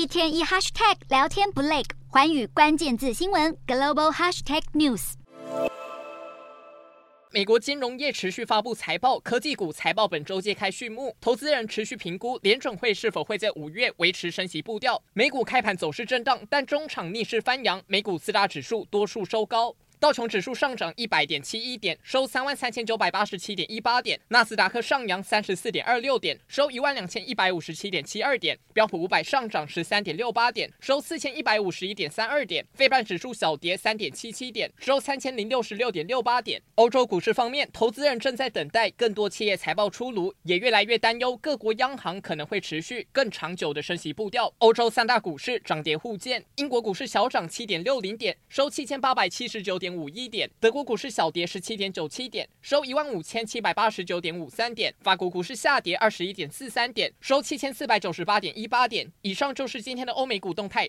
一天一 hashtag 聊天不累，环宇关键字新闻 global hashtag news。美国金融业持续发布财报，科技股财报本周揭开序幕，投资人持续评估联准会是否会在五月维持升息步调。美股开盘走势震荡，但中场逆势翻扬，美股四大指数多数收高。道琼指数上涨一百点七一点，收三万三千九百八十七点一八点；纳斯达克上扬三十四点二六点，收一万两千一百五十七点七二点；标普五百上涨十三点六八点，收四千一百五十一点三二点；费半指数小跌三点七七点，收三千零六十六点六八点。欧洲股市方面，投资人正在等待更多企业财报出炉，也越来越担忧各国央行可能会持续更长久的升息步调。欧洲三大股市涨跌互见，英国股市小涨七点六零点，收七千八百七十九点点。五一点，德国股市小跌十七点九七点，收一万五千七百八十九点五三点，法国股市下跌二十一点四三点，收七千四百九十八点一八点。以上就是今天的欧美股动态，